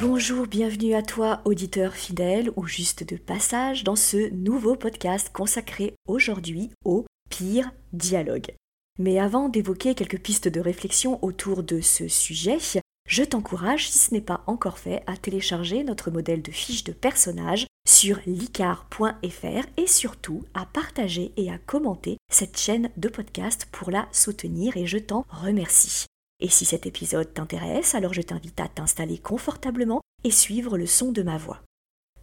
Bonjour, bienvenue à toi, auditeur fidèle ou juste de passage dans ce nouveau podcast consacré aujourd'hui au pire dialogue. Mais avant d'évoquer quelques pistes de réflexion autour de ce sujet, je t'encourage, si ce n'est pas encore fait, à télécharger notre modèle de fiche de personnage sur licar.fr et surtout à partager et à commenter cette chaîne de podcast pour la soutenir et je t'en remercie. Et si cet épisode t'intéresse, alors je t'invite à t'installer confortablement et suivre le son de ma voix.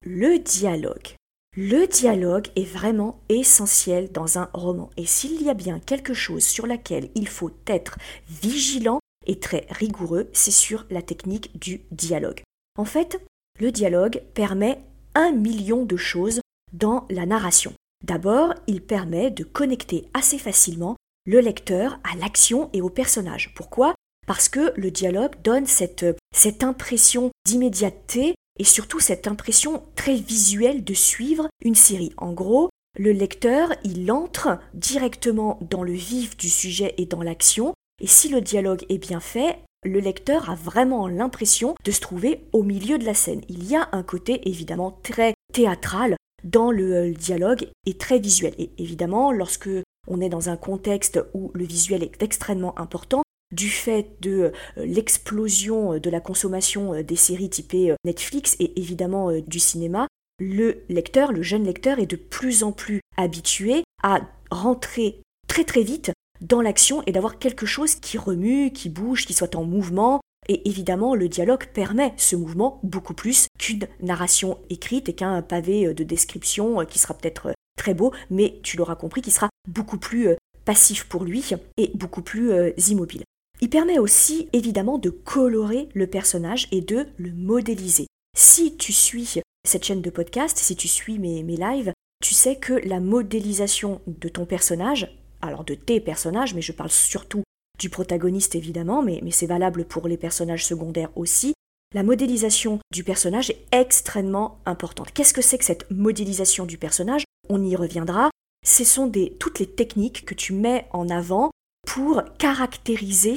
Le dialogue. Le dialogue est vraiment essentiel dans un roman. Et s'il y a bien quelque chose sur laquelle il faut être vigilant et très rigoureux, c'est sur la technique du dialogue. En fait, le dialogue permet un million de choses dans la narration. D'abord, il permet de connecter assez facilement le lecteur à l'action et au personnage. Pourquoi? Parce que le dialogue donne cette, cette impression d'immédiateté et surtout cette impression très visuelle de suivre une série. En gros, le lecteur, il entre directement dans le vif du sujet et dans l'action, et si le dialogue est bien fait, le lecteur a vraiment l'impression de se trouver au milieu de la scène. Il y a un côté évidemment très théâtral dans le euh, dialogue et très visuel. Et évidemment, lorsque on est dans un contexte où le visuel est extrêmement important, du fait de euh, l'explosion euh, de la consommation euh, des séries typées Netflix et évidemment du cinéma, le lecteur, le jeune lecteur est de plus en plus habitué à rentrer très très vite dans l'action et d'avoir quelque chose qui remue, qui bouge, qui soit en mouvement. Et évidemment, le dialogue permet ce mouvement beaucoup plus qu'une narration écrite et qu'un pavé de description qui sera peut-être très beau, mais tu l'auras compris, qui sera beaucoup plus passif pour lui et beaucoup plus immobile. Il permet aussi évidemment de colorer le personnage et de le modéliser. Si tu suis cette chaîne de podcast, si tu suis mes, mes lives, tu sais que la modélisation de ton personnage, alors de tes personnages, mais je parle surtout du protagoniste évidemment, mais, mais c'est valable pour les personnages secondaires aussi, la modélisation du personnage est extrêmement importante. Qu'est-ce que c'est que cette modélisation du personnage? On y reviendra. Ce sont des, toutes les techniques que tu mets en avant pour caractériser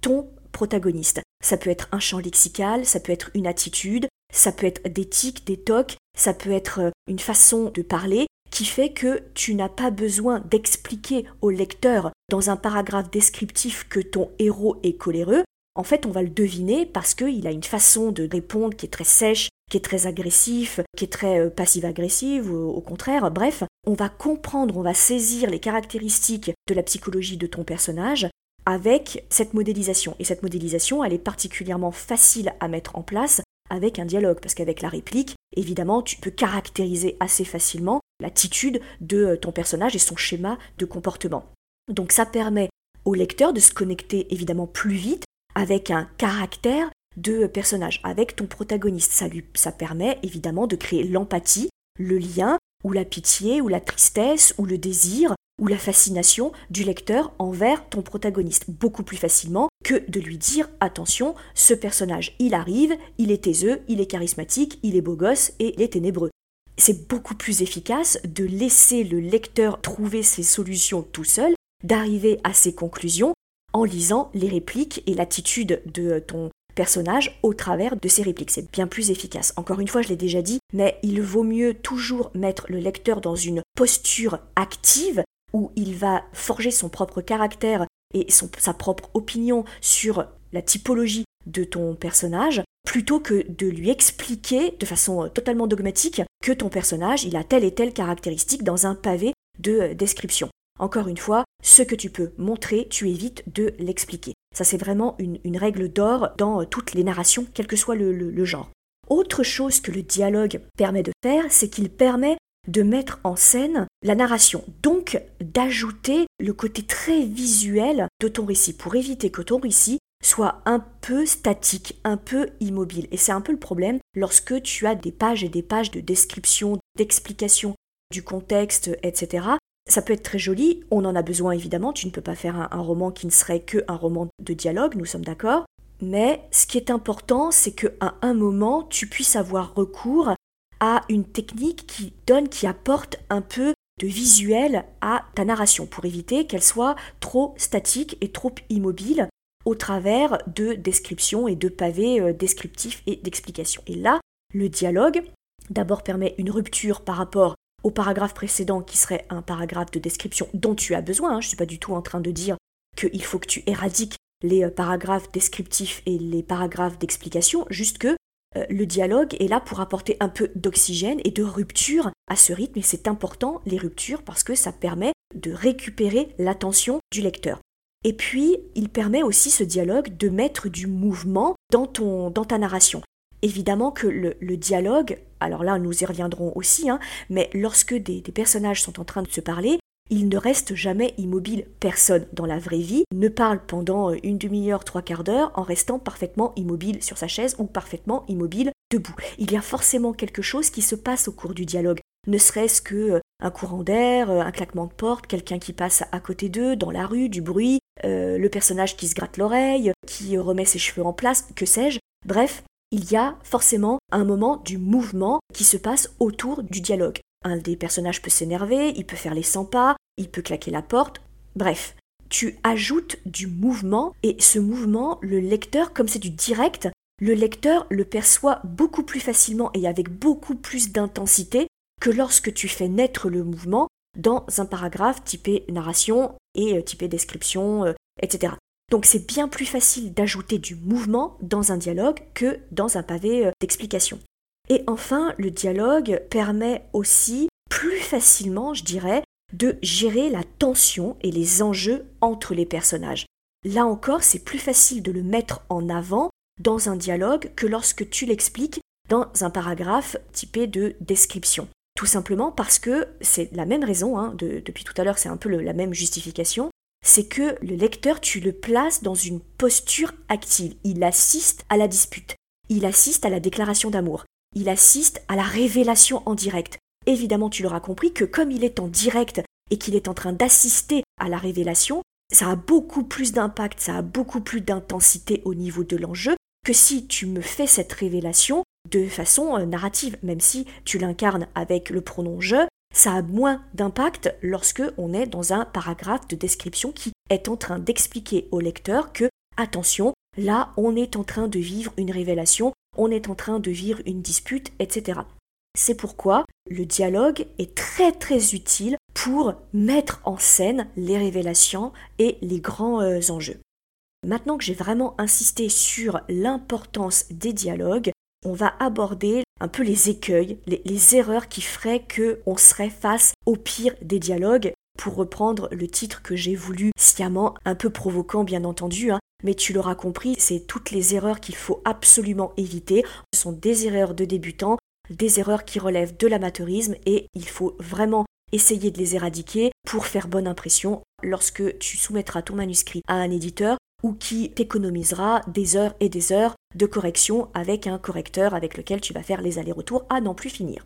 ton protagoniste. Ça peut être un champ lexical, ça peut être une attitude, ça peut être des tics, des tocs, ça peut être euh, une façon de parler qui fait que tu n'as pas besoin d'expliquer au lecteur dans un paragraphe descriptif que ton héros est coléreux. En fait, on va le deviner parce qu'il a une façon de répondre qui est très sèche, qui est très agressif, qui est très euh, passive-agressive, au contraire, bref, on va comprendre, on va saisir les caractéristiques de la psychologie de ton personnage avec cette modélisation. Et cette modélisation, elle est particulièrement facile à mettre en place avec un dialogue, parce qu'avec la réplique, évidemment, tu peux caractériser assez facilement l'attitude de euh, ton personnage et son schéma de comportement. Donc ça permet au lecteur de se connecter évidemment plus vite avec un caractère de personnage, avec ton protagoniste. Ça, lui, ça permet évidemment de créer l'empathie, le lien, ou la pitié, ou la tristesse, ou le désir, ou la fascination du lecteur envers ton protagoniste, beaucoup plus facilement que de lui dire attention, ce personnage, il arrive, il est taiseux, il est charismatique, il est beau gosse et il est ténébreux. C'est beaucoup plus efficace de laisser le lecteur trouver ses solutions tout seul, d'arriver à ses conclusions en lisant les répliques et l'attitude de ton personnage au travers de ses répliques. C'est bien plus efficace. Encore une fois, je l'ai déjà dit, mais il vaut mieux toujours mettre le lecteur dans une posture active où il va forger son propre caractère et sa propre opinion sur la typologie de ton personnage, plutôt que de lui expliquer de façon totalement dogmatique que ton personnage, il a telle et telle caractéristique dans un pavé de description. Encore une fois, ce que tu peux montrer, tu évites de l'expliquer. Ça, c'est vraiment une, règle d'or dans euh, toutes les narrations, quel que soit le, genre. Autre chose que le dialogue permet de faire, c'est qu'il permet de mettre en scène la narration, donc d'ajouter le côté très visuel de ton récit pour éviter que ton récit soit un peu statique, un peu immobile. Et c'est un peu le problème lorsque tu as des pages et des pages de description, d'explication du contexte, etc Ça peut être très joli, on en a besoin évidemment, tu ne peux pas faire un, roman qui ne serait que un roman de dialogue, nous sommes d'accord. Mais ce qui est important, c'est qu'à un moment, tu puisses avoir recours à une technique qui donne, qui apporte un peu de visuel à ta narration pour éviter qu'elle soit trop statique et trop immobile au travers de descriptions et de pavés euh, descriptifs et d'explications. Et là, le dialogue, d'abord permet une rupture par rapport au paragraphe précédent qui serait un paragraphe de description dont tu as besoin. Hein. Je ne suis pas du tout en train de dire qu'il faut que tu éradiques les euh, paragraphes descriptifs et les paragraphes d'explication, juste que euh, le dialogue est là pour apporter un peu d'oxygène et de rupture à ce rythme, et c'est important les ruptures parce que ça permet de récupérer l'attention du lecteur. Et puis, il permet aussi ce dialogue de mettre du mouvement dans, ton, dans ta narration. Évidemment que le, dialogue, alors là nous y reviendrons aussi, hein, mais lorsque des, personnages sont en train de se parler, il ne reste jamais immobile. Personne dans la vraie vie ne parle pendant euh, une demi-heure, trois quarts d'heure en restant parfaitement immobile sur sa chaise ou parfaitement immobile debout. Il y a forcément quelque chose qui se passe au cours du dialogue. Ne serait-ce que euh, un courant d'air, euh, un claquement de porte, quelqu'un qui passe à côté d'eux, dans la rue, du bruit, le personnage qui se gratte l'oreille, qui remet ses cheveux en place, que sais-je. Bref, il y a forcément un moment du mouvement qui se passe autour du dialogue. Un des personnages peut s'énerver, il peut faire les 100 pas, il peut claquer la porte. Bref, tu ajoutes du mouvement et ce mouvement, le lecteur, comme c'est du direct, le lecteur le perçoit beaucoup plus facilement et avec beaucoup plus d'intensité que lorsque tu fais naître le mouvement dans un paragraphe typé narration et euh, typé description, euh, etc. Donc c'est bien plus facile d'ajouter du mouvement dans un dialogue que dans un pavé euh, d'explication. Et enfin, le dialogue permet aussi plus facilement, je dirais, de gérer la tension et les enjeux entre les personnages. Là encore, c'est plus facile de le mettre en avant dans un dialogue que lorsque tu l'expliques dans un paragraphe typé de description. Tout simplement parce que c'est la même raison, hein, depuis tout à l'heure c'est un peu la même justification, c'est que le lecteur, tu le places dans une posture active. Il assiste à la dispute, il assiste à la déclaration d'amour, il assiste à la révélation en direct. Évidemment, tu l'auras compris que comme il est en direct et qu'il est en train d'assister à la révélation, ça a beaucoup plus d'impact, ça a beaucoup plus d'intensité au niveau de l'enjeu que si tu me fais cette révélation de façon euh, narrative, même si tu l'incarnes avec le pronom je, ça a moins d'impact lorsque on est dans un paragraphe de description qui est en train d'expliquer au lecteur que attention, là on est en train de vivre une révélation, on est en train de vivre une dispute, etc. C'est pourquoi le dialogue est très très utile pour mettre en scène les révélations et les grands euh, enjeux. Maintenant que j'ai vraiment insisté sur l'importance des dialogues, on va aborder un peu les écueils, les, erreurs qui feraient qu'on serait face au pire des dialogues, pour reprendre le titre que j'ai voulu sciemment, un peu provoquant bien entendu, hein, mais tu l'auras compris, c'est toutes les erreurs qu'il faut absolument éviter. Ce sont des erreurs de débutants, des erreurs qui relèvent de l'amateurisme et il faut vraiment essayer de les éradiquer pour faire bonne impression lorsque tu soumettras ton manuscrit à un éditeur ou qui t'économisera des heures et des heures de correction avec un correcteur avec lequel tu vas faire les allers-retours à n'en plus finir.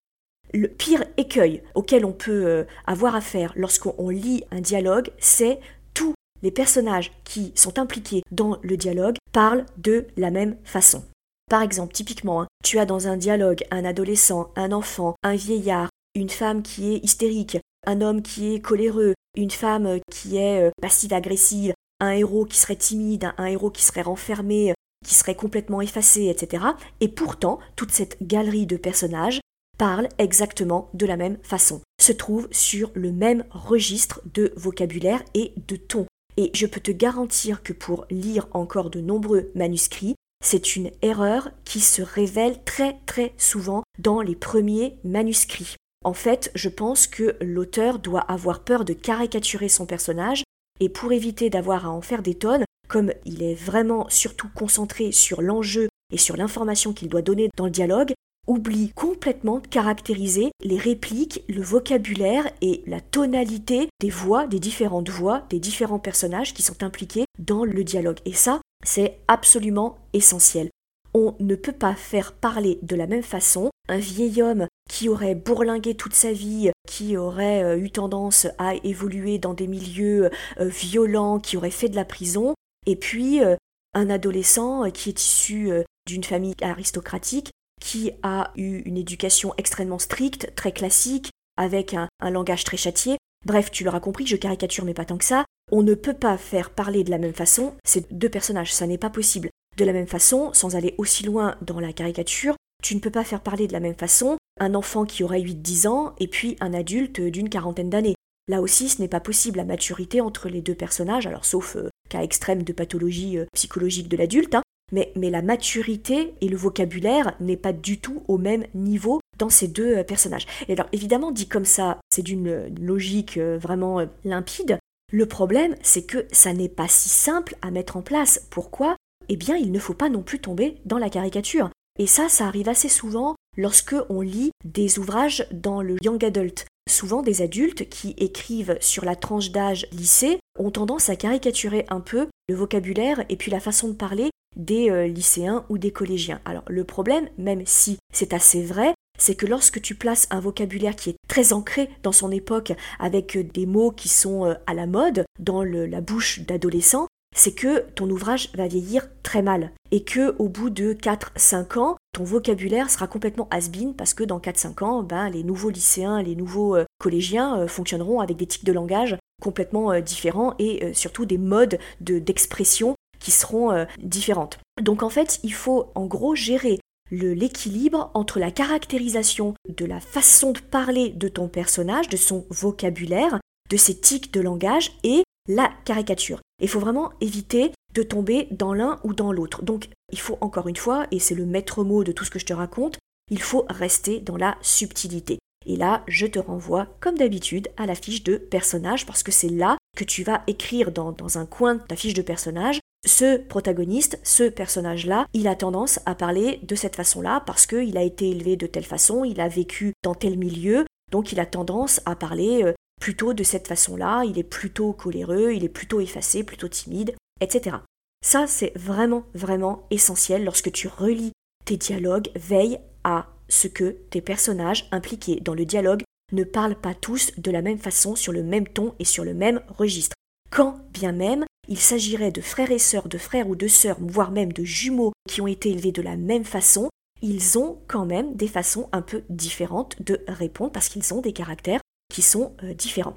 Le pire écueil auquel on peut euh, avoir affaire lorsqu'on lit un dialogue, c'est tous les personnages qui sont impliqués dans le dialogue parlent de la même façon. Par exemple, typiquement, hein, tu as dans un dialogue un adolescent, un enfant, un vieillard, une femme qui est hystérique, un homme qui est coléreux, une femme qui est euh, passive-agressive, un héros qui serait timide, un héros qui serait renfermé, qui serait complètement effacé, etc. Et pourtant, toute cette galerie de personnages parle exactement de la même façon, se trouve sur le même registre de vocabulaire et de ton. Et je peux te garantir que pour lire encore de nombreux manuscrits, c'est une erreur qui se révèle très très souvent dans les premiers manuscrits. En fait, je pense que l'auteur doit avoir peur de caricaturer son personnage, et pour éviter d'avoir à en faire des tonnes, comme il est vraiment surtout concentré sur l'enjeu et sur l'information qu'il doit donner dans le dialogue, oublie complètement de caractériser les répliques, le vocabulaire et la tonalité des voix, des différentes voix, des différents personnages qui sont impliqués dans le dialogue. Et ça, c'est absolument essentiel. On ne peut pas faire parler de la même façon un vieil homme qui aurait bourlingué toute sa vie, qui aurait euh, eu tendance à évoluer dans des milieux euh, violents, qui aurait fait de la prison, et puis euh, un adolescent qui est issu d'une famille aristocratique, qui a eu une éducation extrêmement stricte, très classique, avec un, langage très châtié. Bref, tu l'auras compris, je caricature mais pas tant que ça. On ne peut pas faire parler de la même façon ces deux personnages, ça n'est pas possible. De la même façon, sans aller aussi loin dans la caricature, tu ne peux pas faire parler de la même façon un enfant qui aurait 8-10 ans et puis un adulte d'une quarantaine d'années. Là aussi, ce n'est pas possible la maturité entre les deux personnages, alors sauf euh, cas extrême de pathologie euh, psychologique de l'adulte, hein. mais, la maturité et le vocabulaire n'est pas du tout au même niveau dans ces deux euh, personnages. Et alors évidemment, dit comme ça, c'est d'une logique vraiment limpide. Le problème, c'est que ça n'est pas si simple à mettre en place. Pourquoi? Eh bien, il ne faut pas non plus tomber dans la caricature. Et ça, ça arrive assez souvent lorsque on lit des ouvrages dans le young adult. Souvent, des adultes qui écrivent sur la tranche d'âge lycée ont tendance à caricaturer un peu le vocabulaire et puis la façon de parler des euh, lycéens ou des collégiens. Alors le problème, même si c'est assez vrai, c'est que lorsque tu places un vocabulaire qui est très ancré dans son époque, avec euh, des mots qui sont euh, à la mode dans la bouche d'adolescents, c'est que ton ouvrage va vieillir très mal et que au bout de 4-5 ans, ton vocabulaire sera complètement has-been parce que dans 4-5 ans, ben, les nouveaux lycéens, les nouveaux euh, collégiens euh, fonctionneront avec des tics de langage complètement euh, différents et surtout des modes d'expression qui seront différentes. Donc en fait, il faut en gros gérer l'équilibre entre la caractérisation de la façon de parler de ton personnage, de son vocabulaire, de ses tics de langage et la caricature. Il faut vraiment éviter de tomber dans l'un ou dans l'autre. Donc il faut encore une fois, et c'est le maître mot de tout ce que je te raconte, il faut rester dans la subtilité. Et là, je te renvoie, comme d'habitude, à la fiche de personnage, parce que c'est là que tu vas écrire dans, dans un coin de ta fiche de personnage, ce protagoniste, ce personnage-là, il a tendance à parler de cette façon-là, parce qu'il a été élevé de telle façon, il a vécu dans tel milieu, donc il a tendance à parler euh, plutôt de cette façon-là, il est plutôt coléreux, il est plutôt effacé, plutôt timide, etc. Ça, c'est vraiment, vraiment essentiel lorsque tu relis tes dialogues, veille à ce que tes personnages impliqués dans le dialogue ne parlent pas tous de la même façon, sur le même ton et sur le même registre. Quand bien même il s'agirait de frères et sœurs, de frères ou de sœurs, voire même de jumeaux qui ont été élevés de la même façon, ils ont quand même des façons un peu différentes de répondre parce qu'ils ont des caractères qui sont euh, différents.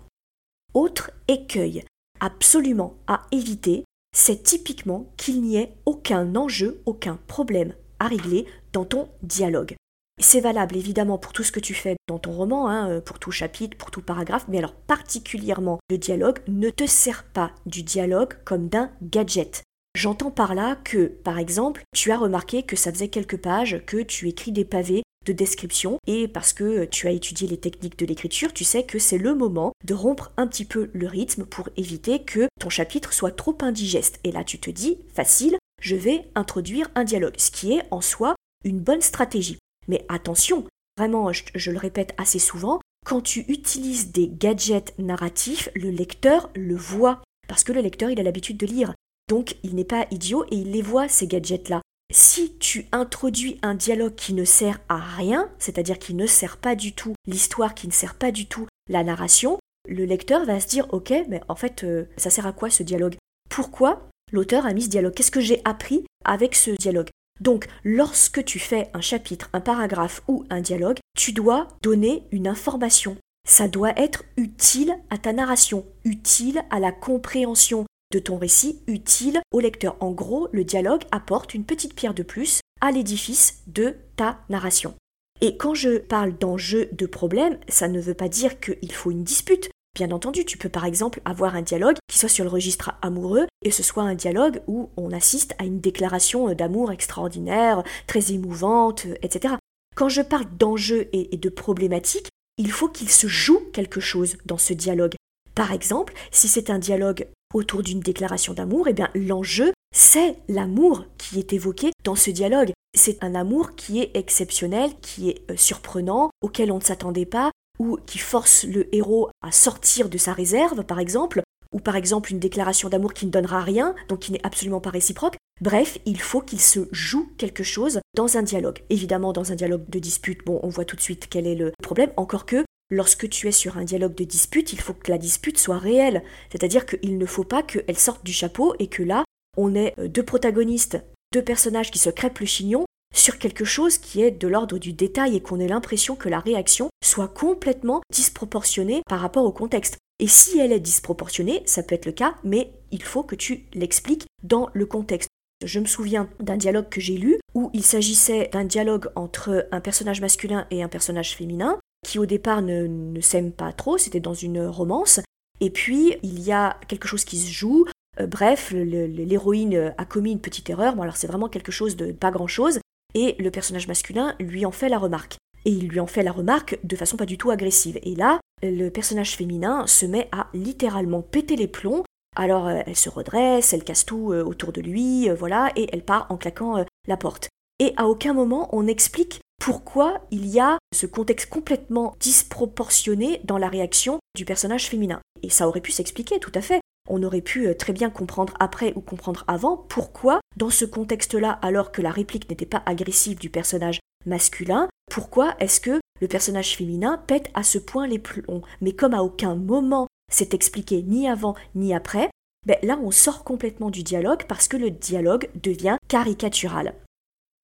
Autre écueil absolument à éviter, c'est typiquement qu'il n'y ait aucun enjeu, aucun problème à régler dans ton dialogue. C'est valable évidemment pour tout ce que tu fais dans ton roman, hein, euh, pour tout chapitre, pour tout paragraphe, mais alors particulièrement le dialogue, ne te sert pas du dialogue comme d'un gadget. J'entends par là que, par exemple, tu as remarqué que ça faisait quelques pages que tu écris des pavés de description et parce que tu as étudié les techniques de l'écriture, tu sais que c'est le moment de rompre un petit peu le rythme pour éviter que ton chapitre soit trop indigeste. Et là tu te dis, facile, je vais introduire un dialogue, ce qui est en soi une bonne stratégie. Mais attention, vraiment, je, le répète assez souvent, quand tu utilises des gadgets narratifs, le lecteur le voit, parce que le lecteur il a l'habitude de lire. Donc il n'est pas idiot et il les voit, ces gadgets-là si tu introduis un dialogue qui ne sert à rien, c'est-à-dire qui ne sert pas du tout l'histoire, qui ne sert pas du tout la narration, le lecteur va se dire ok, mais en fait, euh, ça sert à quoi ce dialogue? Pourquoi l'auteur a mis ce dialogue? Qu'est-ce que j'ai appris avec ce dialogue? Donc, lorsque tu fais un chapitre, un paragraphe ou un dialogue, tu dois donner une information. Ça doit être utile à ta narration, utile à la compréhension de ton récit utile au lecteur. En gros, le dialogue apporte une petite pierre de plus à l'édifice de ta narration. Et quand je parle d'enjeu de problème, ça ne veut pas dire qu'il faut une dispute. Bien entendu, tu peux par exemple avoir un dialogue qui soit sur le registre amoureux et ce soit un dialogue où on assiste à une déclaration d'amour extraordinaire, très émouvante, etc. Quand je parle d'enjeu et de problématique, il faut qu'il se joue quelque chose dans ce dialogue. Par exemple, si c'est un dialogue autour d'une déclaration d'amour, eh bien l'enjeu, c'est l'amour qui est évoqué dans ce dialogue. C'est un amour qui est exceptionnel, qui est euh, surprenant, auquel on ne s'attendait pas, ou qui force le héros à sortir de sa réserve, par exemple, ou par exemple une déclaration d'amour qui ne donnera rien, donc qui n'est absolument pas réciproque. Bref, il faut qu'il se joue quelque chose dans un dialogue. Évidemment, dans un dialogue de dispute, bon, on voit tout de suite quel est le problème, encore que lorsque tu es sur un dialogue de dispute, il faut que la dispute soit réelle. C'est-à-dire qu'il ne faut pas qu'elle sorte du chapeau et que là, on ait euh, deux protagonistes, deux personnages qui se crêpent le chignon sur quelque chose qui est de l'ordre du détail et qu'on ait l'impression que la réaction soit complètement disproportionnée par rapport au contexte. Et si elle est disproportionnée, ça peut être le cas, mais il faut que tu l'expliques dans le contexte. Je me souviens d'un dialogue que j'ai lu où il s'agissait d'un dialogue entre un personnage masculin et un personnage féminin qui au départ ne, ne s'aiment pas trop, c'était dans une romance, et puis il y a quelque chose qui se joue, euh, bref, l'héroïne a commis une petite erreur, bon alors c'est vraiment quelque chose de pas grand-chose, et le personnage masculin lui en fait la remarque. Et il lui en fait la remarque de façon pas du tout agressive. Et là, le personnage féminin se met à littéralement péter les plombs. Alors euh, elle se redresse, elle casse tout euh, autour de lui, euh, voilà, et elle part en claquant la porte. Et à aucun moment on explique pourquoi il y a ce contexte complètement disproportionné dans la réaction du personnage féminin. Et ça aurait pu s'expliquer tout à fait on aurait pu euh, très bien comprendre après ou comprendre avant pourquoi, dans ce contexte-là, alors que la réplique n'était pas agressive du personnage masculin, pourquoi est-ce que le personnage féminin pète à ce point les plombs? Mais comme à aucun moment c'est expliqué ni avant ni après, ben là on sort complètement du dialogue parce que le dialogue devient caricatural.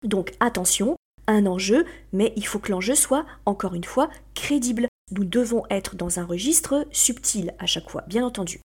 Donc attention, un enjeu, mais il faut que l'enjeu soit, encore une fois, crédible. Nous devons être dans un registre subtil à chaque fois, bien entendu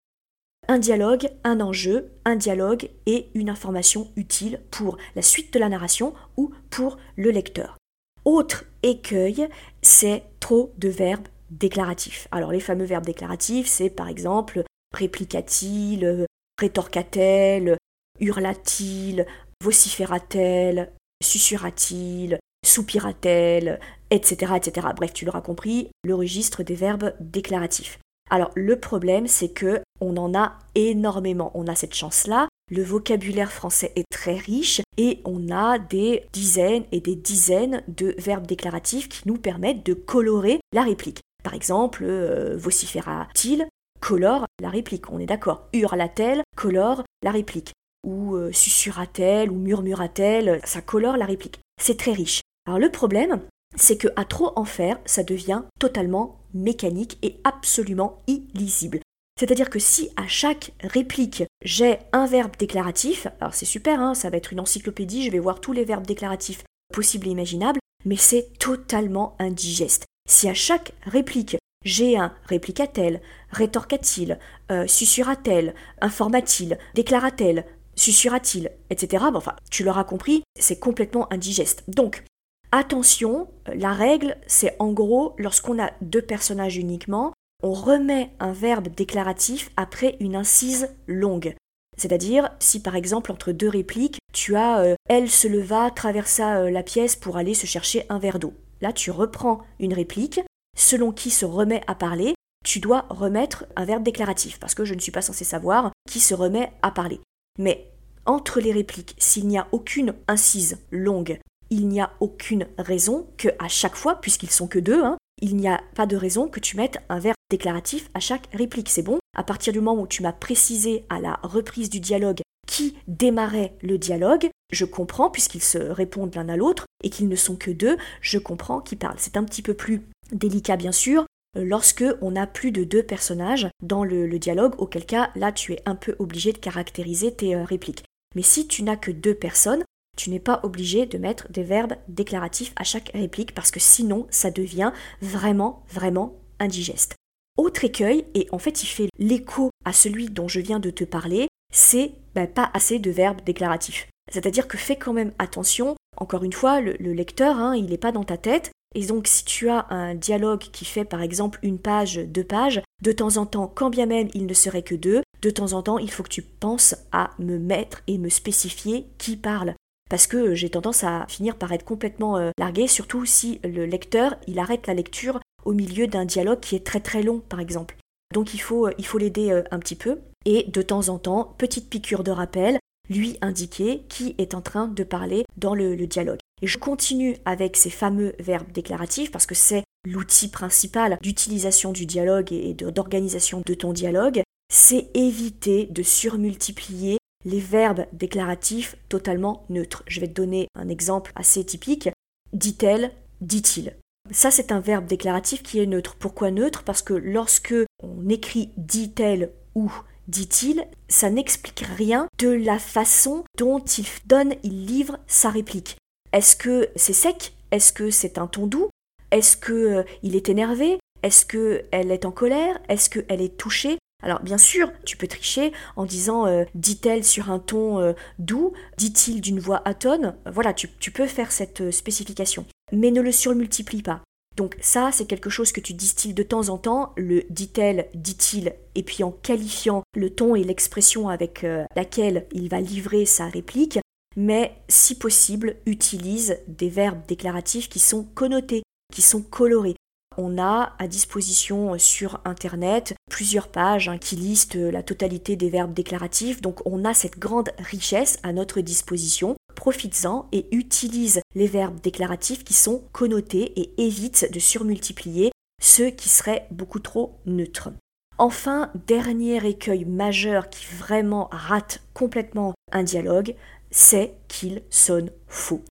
un dialogue, un enjeu, un dialogue et une information utile pour la suite de la narration ou pour le lecteur. Autre écueil, c'est trop de verbes déclaratifs. Alors les fameux verbes déclaratifs, c'est par exemple répliqua-t-il, rétorqua-t-elle, hurla-t-il, vociféra-t-elle, susurra-t-il, soupira-t-elle, etc., etc. Bref, tu l'auras compris, le registre des verbes déclaratifs. Alors le problème, c'est que on en a énormément. On a cette chance-là. Le vocabulaire français est très riche et on a des dizaines et des dizaines de verbes déclaratifs qui nous permettent de colorer la réplique. Par exemple, euh, vociféra-t-il colore la réplique, on est d'accord. Hurla-t-elle colore la réplique. Ou euh, susurra-t-elle ou murmura-t-elle, ça colore la réplique. C'est très riche. Alors le problème, c'est que à trop en faire, ça devient totalement mécanique et absolument illisible. C'est-à-dire que si à chaque réplique j'ai un verbe déclaratif, alors c'est super, hein, ça va être une encyclopédie, je vais voir tous les verbes déclaratifs possibles et imaginables, mais c'est totalement indigeste. Si à chaque réplique j'ai un répliqua-t-elle, rétorqua-t-il, euh, susurra-t-elle, informa-t-il, déclara-t-elle, susurra-t-il, etc. Bon, enfin, tu l'auras compris, c'est complètement indigeste. Donc, Attention, la règle, c'est en gros, lorsqu'on a deux personnages uniquement, on remet un verbe déclaratif après une incise longue. C'est-à-dire, si par exemple entre deux répliques, tu as euh, Elle se leva, traversa euh, la pièce pour aller se chercher un verre d'eau. Là, tu reprends une réplique, selon qui se remet à parler, tu dois remettre un verbe déclaratif, parce que je ne suis pas censé savoir qui se remet à parler. Mais entre les répliques, s'il n'y a aucune incise longue il n'y a aucune raison que à chaque fois, puisqu'ils sont que deux, hein, il n'y a pas de raison que tu mettes un verbe déclaratif à chaque réplique. C'est bon? À partir du moment où tu m'as précisé à la reprise du dialogue qui démarrait le dialogue, je comprends, puisqu'ils se répondent l'un à l'autre et qu'ils ne sont que deux, je comprends qui parlent. C'est un petit peu plus délicat, bien sûr, lorsque on a plus de deux personnages dans le, le, dialogue, auquel cas là tu es un peu obligé de caractériser tes euh, répliques. Mais si tu n'as que deux personnes, tu n'es pas obligé de mettre des verbes déclaratifs à chaque réplique parce que sinon ça devient vraiment, vraiment indigeste. Autre écueil, et en fait il fait l'écho à celui dont je viens de te parler, c'est ben, pas assez de verbes déclaratifs. C'est-à-dire que fais quand même attention, encore une fois, le, lecteur, hein, il n'est pas dans ta tête, et donc si tu as un dialogue qui fait par exemple une page, deux pages, de temps en temps, quand bien même il ne serait que deux, de temps en temps il faut que tu penses à me mettre et me spécifier qui parle parce que j'ai tendance à finir par être complètement euh, largué, surtout si le lecteur il arrête la lecture au milieu d'un dialogue qui est très très long par exemple. Donc il faut euh, il faut l'aider euh, un petit peu et de temps en temps, petite piqûre de rappel, lui indiquer qui est en train de parler dans le, dialogue. Et je continue avec ces fameux verbes déclaratifs parce que c'est l'outil principal d'utilisation du dialogue et d'organisation de ton dialogue. c'est éviter de surmultiplier les verbes déclaratifs totalement neutres. Je vais te donner un exemple assez typique. Dit-elle, dit-il. Ça, c'est un verbe déclaratif qui est neutre. Pourquoi neutre? Parce que lorsque on écrit dit-elle ou dit-il, ça n'explique rien de la façon dont il donne, il livre sa réplique. Est-ce que c'est sec? Est-ce que c'est un ton doux? Est-ce que euh, il est énervé? Est-ce qu'elle est en colère? Est-ce qu'elle est touchée? Alors bien sûr, tu peux tricher en disant euh, dit-elle sur un ton euh, doux, dit-il d'une voix atone. Voilà, tu, tu peux faire cette spécification. Mais ne le surmultiplie pas. Donc ça, c'est quelque chose que tu distilles de temps en temps, le dit-elle, dit-il, et puis en qualifiant le ton et l'expression avec laquelle il va livrer sa réplique, mais si possible, utilise des verbes déclaratifs qui sont connotés, qui sont colorés. On a à disposition sur Internet plusieurs pages hein, qui listent la totalité des verbes déclaratifs, donc on a cette grande richesse à notre disposition. Profites-en et utilise les verbes déclaratifs qui sont connotés et évite de surmultiplier ceux qui seraient beaucoup trop neutres. Enfin, dernier écueil majeur qui vraiment rate complètement un dialogue, c'est qu'il sonne faux.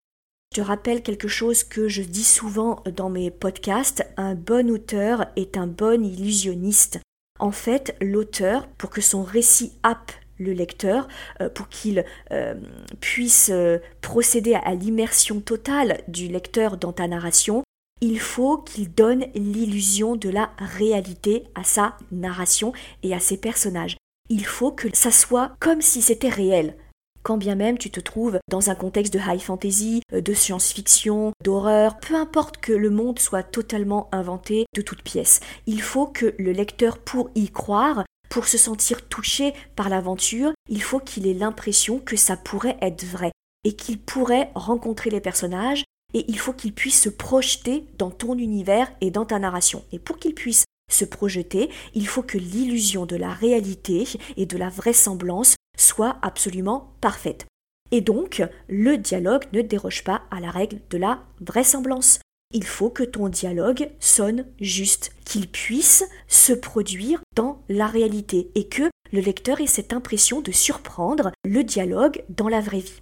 Te rappelle quelque chose que je dis souvent dans mes podcasts, un bon auteur est un bon illusionniste. En fait, l'auteur, pour que son récit happe le lecteur, euh, pour qu'il euh, puisse euh, procéder à l'immersion totale du lecteur dans ta narration, il faut qu'il donne l'illusion de la réalité à sa narration et à ses personnages. Il faut que ça soit comme si c'était réel quand bien même tu te trouves dans un contexte de high fantasy, euh, de science-fiction, d'horreur, peu importe que le monde soit totalement inventé de toutes pièces. Il faut que le lecteur, pour y croire, pour se sentir touché par l'aventure, il faut qu'il ait l'impression que ça pourrait être vrai et qu'il pourrait rencontrer les personnages et il faut qu'il puisse se projeter dans ton univers et dans ta narration. Et pour qu'il puisse se projeter, il faut que l'illusion de la réalité et de la vraisemblance soit absolument parfaite. Et donc, le dialogue ne déroge pas à la règle de la vraisemblance. Il faut que ton dialogue sonne juste, qu'il puisse se produire dans la réalité et que le lecteur ait cette impression de surprendre le dialogue dans la vraie vie.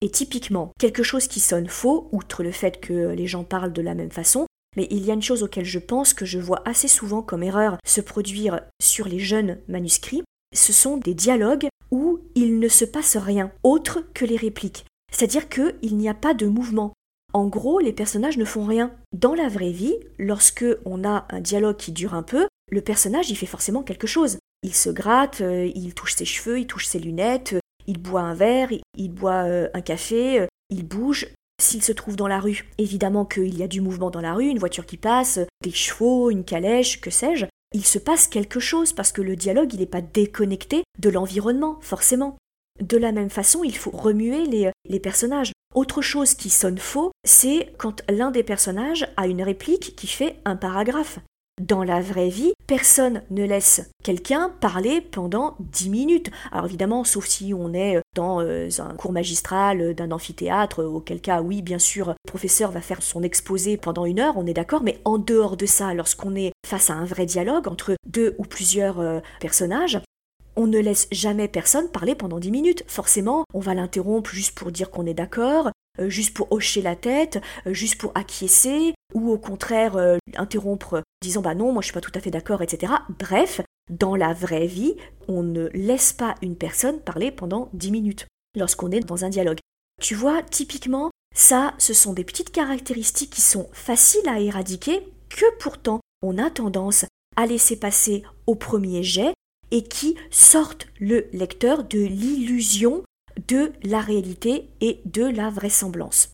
Et typiquement, quelque chose qui sonne faux, outre le fait que les gens parlent de la même façon, mais il y a une chose auquel je pense que je vois assez souvent comme erreur se produire sur les jeunes manuscrits, ce sont des dialogues où il ne se passe rien autre que les répliques. C'est-à-dire qu'il n'y a pas de mouvement. En gros, les personnages ne font rien. Dans la vraie vie, lorsque on a un dialogue qui dure un peu, le personnage il fait forcément quelque chose. Il se gratte, euh, il touche ses cheveux, il touche ses lunettes, il boit un verre, il boit euh, un café, euh, il bouge. S'il se trouve dans la rue, évidemment qu'il y a du mouvement dans la rue, une voiture qui passe, des chevaux, une calèche, que sais-je, il se passe quelque chose parce que le dialogue il n'est pas déconnecté de l'environnement, forcément. De la même façon, il faut remuer les, les personnages. Autre chose qui sonne faux, c'est quand l'un des personnages a une réplique qui fait un paragraphe. Dans la vraie vie, personne ne laisse quelqu'un parler pendant 10 minutes. Alors évidemment, sauf si on est dans euh, un cours magistral d'un amphithéâtre, auquel cas, oui, bien sûr, le professeur va faire son exposé pendant une heure, on est d'accord, mais en dehors de ça, lorsqu'on est face à un vrai dialogue entre deux ou plusieurs euh, personnages, on ne laisse jamais personne parler pendant 10 minutes. Forcément, on va l'interrompre juste pour dire qu'on est d'accord, euh, juste pour hocher la tête, juste pour acquiescer, ou au contraire interrompre disant bah non, moi je suis pas tout à fait d'accord, etc. Bref, dans la vraie vie, on ne laisse pas une personne parler pendant 10 minutes lorsqu'on est dans un dialogue. Tu vois, typiquement, ça, ce sont des petites caractéristiques qui sont faciles à éradiquer, que pourtant on a tendance à laisser passer au premier jet et qui sortent le lecteur de l'illusion de la réalité et de la vraisemblance.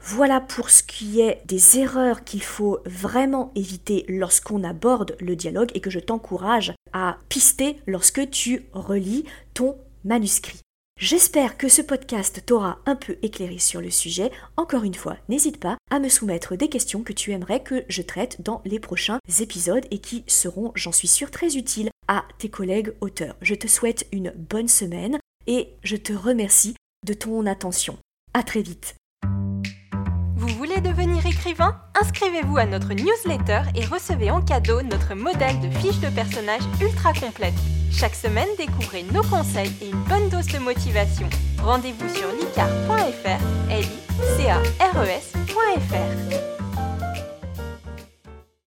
Voilà pour ce qui est des erreurs qu'il faut vraiment éviter lorsqu'on aborde le dialogue et que je t'encourage à pister lorsque tu relis ton manuscrit. J'espère que ce podcast t'aura un peu éclairé sur le sujet. Encore une fois, n'hésite pas à me soumettre des questions que tu aimerais que je traite dans les prochains épisodes et qui seront, j'en suis sûre, très utiles à tes collègues auteurs. Je te souhaite une bonne semaine et je te remercie de ton attention. À très vite. Vous voulez devenir écrivain? Inscrivez-vous à notre newsletter et recevez en cadeau notre modèle de fiche de personnage ultra complète. Chaque semaine, découvrez nos conseils et une bonne dose de motivation. Rendez-vous sur licar.fr, l i c a e.